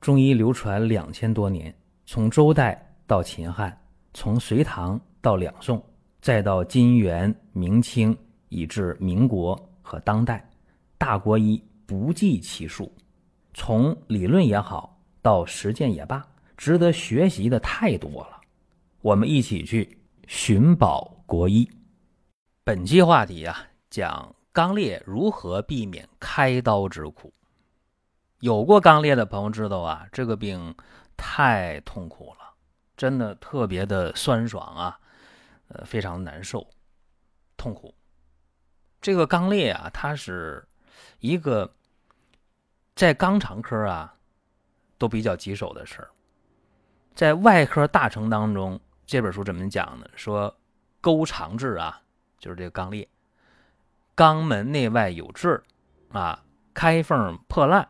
中医流传两千多年，从周代到秦汉，从隋唐到两宋，再到金元明清，以至民国和当代，大国医不计其数。从理论也好，到实践也罢，值得学习的太多了。我们一起去寻宝国医。本期话题啊，讲肛裂如何避免开刀之苦。有过肛裂的朋友知道啊，这个病太痛苦了，真的特别的酸爽啊，呃，非常难受，痛苦。这个肛裂啊，它是一个在肛肠科啊都比较棘手的事儿，在外科大成当中，这本书怎么讲呢？说沟肠痔啊，就是这个肛裂，肛门内外有痔啊，开缝破烂。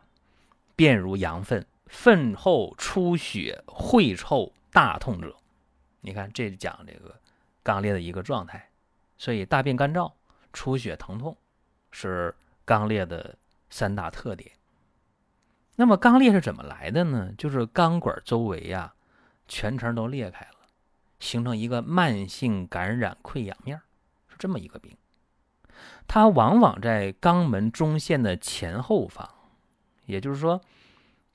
便如羊粪，粪后出血，秽臭，大痛者。你看，这讲这个肛裂的一个状态。所以大便干燥、出血、疼痛是肛裂的三大特点。那么肛裂是怎么来的呢？就是肛管周围呀，全程都裂开了，形成一个慢性感染溃疡面，是这么一个病。它往往在肛门中线的前后方。也就是说，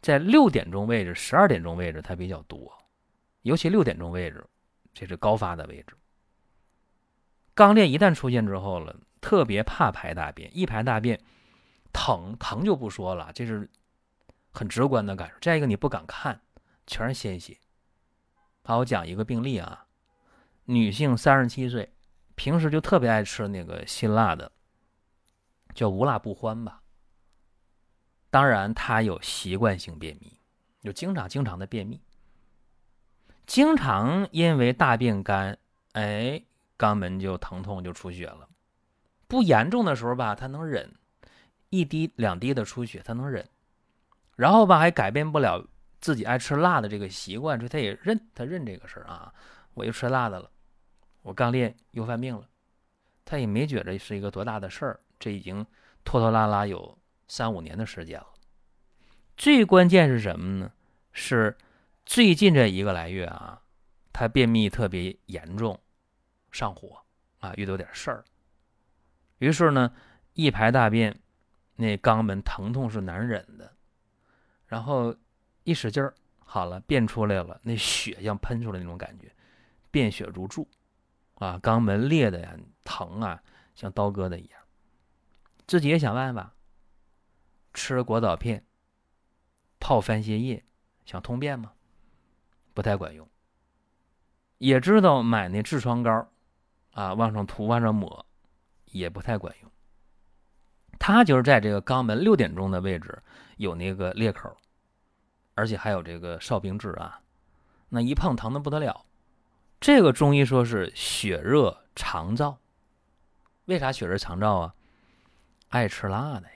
在六点钟位置、十二点钟位置它比较多，尤其六点钟位置，这是高发的位置。肛裂一旦出现之后了，特别怕排大便，一排大便疼，疼就不说了，这是很直观的感受。再一个，你不敢看，全是鲜血。好，我讲一个病例啊，女性三十七岁，平时就特别爱吃那个辛辣的，叫无辣不欢吧。当然，他有习惯性便秘，就经常经常的便秘，经常因为大便干，哎，肛门就疼痛就出血了。不严重的时候吧，他能忍，一滴两滴的出血他能忍，然后吧还改变不了自己爱吃辣的这个习惯，所以他也认他认这个事儿啊，我又吃辣的了，我肛裂又犯病了，他也没觉着是一个多大的事儿，这已经拖拖拉拉有。三五年的时间了，最关键是什么呢？是最近这一个来月啊，他便秘特别严重，上火啊，遇到点事儿。于是呢，一排大便，那肛门疼痛是难忍的，然后一使劲儿，好了，便出来了，那血像喷出来那种感觉，便血如注啊，肛门裂的呀，疼啊，像刀割的一样，自己也想办法。吃果枣片，泡番泻叶，想通便吗？不太管用。也知道买那痔疮膏，啊，往上涂，往上抹，也不太管用。他就是在这个肛门六点钟的位置有那个裂口，而且还有这个哨兵痣啊，那一碰疼的不得了。这个中医说是血热肠燥，为啥血热肠燥啊？爱吃辣的。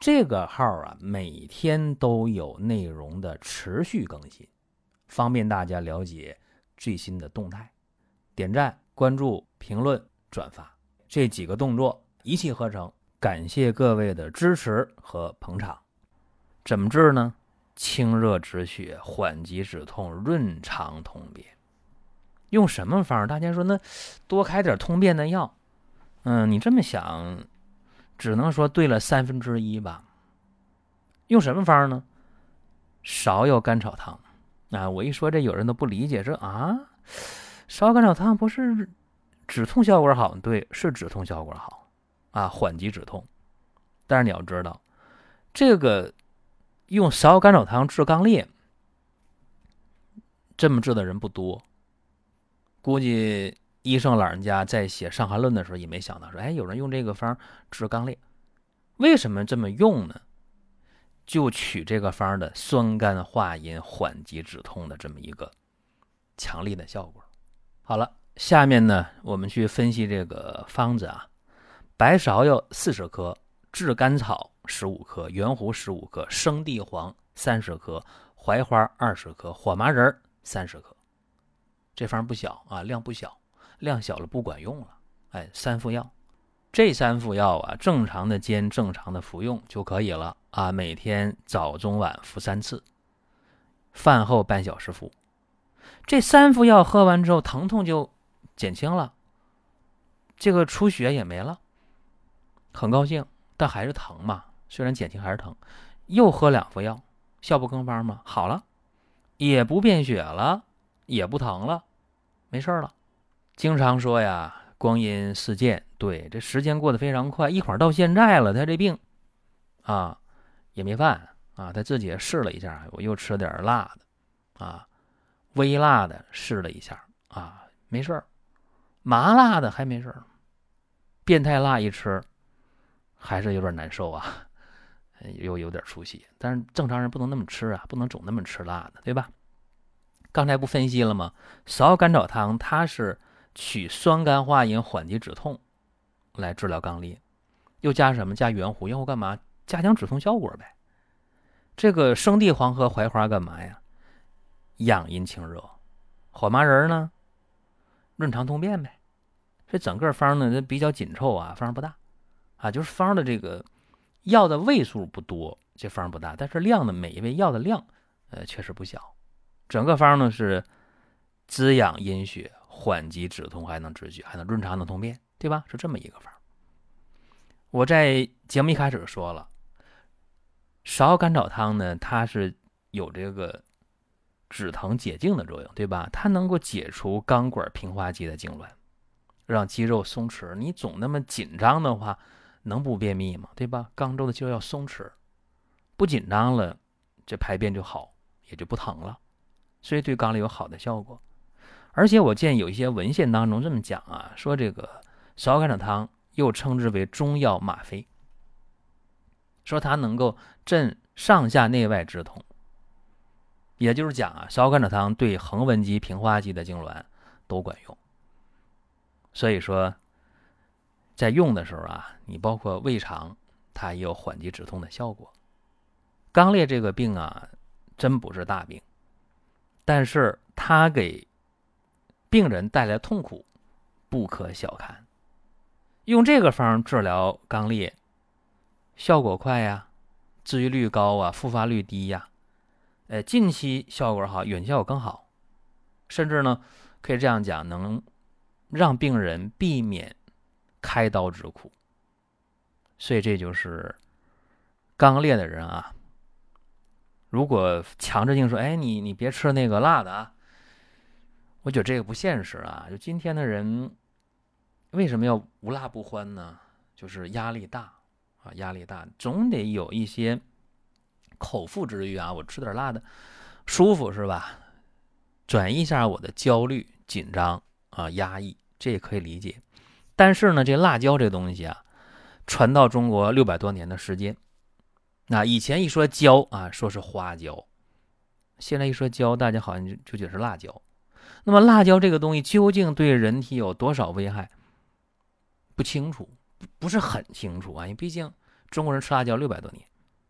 这个号啊，每天都有内容的持续更新，方便大家了解最新的动态。点赞、关注、评论、转发这几个动作一气呵成，感谢各位的支持和捧场。怎么治呢？清热止血、缓急止痛、润肠通便。用什么方？大家说那多开点通便的药。嗯，你这么想。只能说对了三分之一吧。用什么方呢？芍药甘草汤啊！我一说这，有人都不理解，说啊，芍药甘草汤不是止痛效果好？对，是止痛效果好啊，缓急止痛。但是你要知道，这个用芍药甘草汤治肛裂，这么治的人不多。估计。医生老人家在写《伤寒论》的时候也没想到说，哎，有人用这个方治肛裂，为什么这么用呢？就取这个方的酸甘化阴、缓急止痛的这么一个强力的效果。好了，下面呢，我们去分析这个方子啊。白芍药四十克，炙甘草十五克，圆胡十五克，生地黄三十克，槐花二十克，火麻仁三十克。这方不小啊，量不小，量小了不管用了。哎，三副药，这三副药啊，正常的煎，正常的服用就可以了啊。每天早中晚服三次，饭后半小时服。这三副药喝完之后，疼痛就减轻了，这个出血也没了。很高兴，但还是疼嘛。虽然减轻，还是疼。又喝两副药，效不更方吗？好了，也不变血了，也不疼了，没事了。经常说呀，光阴似箭，对，这时间过得非常快，一会儿到现在了。他这病啊，也没犯啊，他自己也试了一下，我又吃点辣的啊，微辣的试了一下啊，没事麻辣的还没事变态辣一吃。还是有点难受啊，又有点出血。但是正常人不能那么吃啊，不能总那么吃辣的，对吧？刚才不分析了吗？芍药甘草汤它是取酸甘化阴、缓急止痛来治疗肛裂，又加什么？加圆胡，圆胡干嘛？加强止痛效果呗。这个生地黄和槐花干嘛呀？养阴清热。火麻仁呢？润肠通便呗。这整个方呢，它比较紧凑啊，方不大。啊，就是方的这个药的位数不多，这方不大，但是量呢，每一味药的量，呃，确实不小。整个方呢是滋养阴血、缓急止痛，还能止血，还能润肠、能通便，对吧？是这么一个方。我在节目一开始说了，芍药甘草汤呢，它是有这个止疼解痉的作用，对吧？它能够解除肛管平滑肌的痉挛，让肌肉松弛。你总那么紧张的话。能不便秘吗？对吧？肛周的肌肉要松弛，不紧张了，这排便就好，也就不疼了，所以对肛里有好的效果。而且我见有一些文献当中这么讲啊，说这个芍药甘草汤又称之为中药吗啡，说它能够镇上下内外之痛，也就是讲啊，芍药甘草汤对横纹肌、平滑肌的痉挛都管用。所以说。在用的时候啊，你包括胃肠，它也有缓急止痛的效果。肛裂这个病啊，真不是大病，但是它给病人带来痛苦，不可小看。用这个方治疗肛裂，效果快呀，治愈率高啊，复发率低呀。呃，近期效果好，远效果更好，甚至呢，可以这样讲，能让病人避免。开刀之苦，所以这就是刚烈的人啊。如果强制性说：“哎，你你别吃那个辣的啊！”我觉得这个不现实啊。就今天的人为什么要无辣不欢呢？就是压力大啊，压力大，总得有一些口腹之欲啊。我吃点辣的，舒服是吧？转移一下我的焦虑、紧张啊、压抑，这也可以理解。但是呢，这辣椒这东西啊，传到中国六百多年的时间，那以前一说椒啊，说是花椒，现在一说椒，大家好像就就觉得是辣椒。那么辣椒这个东西究竟对人体有多少危害？不清楚，不是很清楚啊。因为毕竟中国人吃辣椒六百多年，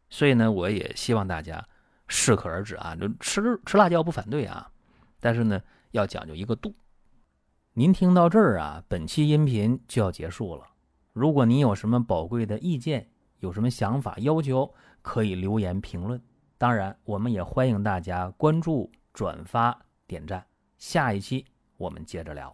所以呢，我也希望大家适可而止啊。就吃吃辣椒不反对啊，但是呢，要讲究一个度。您听到这儿啊，本期音频就要结束了。如果您有什么宝贵的意见，有什么想法要求，可以留言评论。当然，我们也欢迎大家关注、转发、点赞。下一期我们接着聊。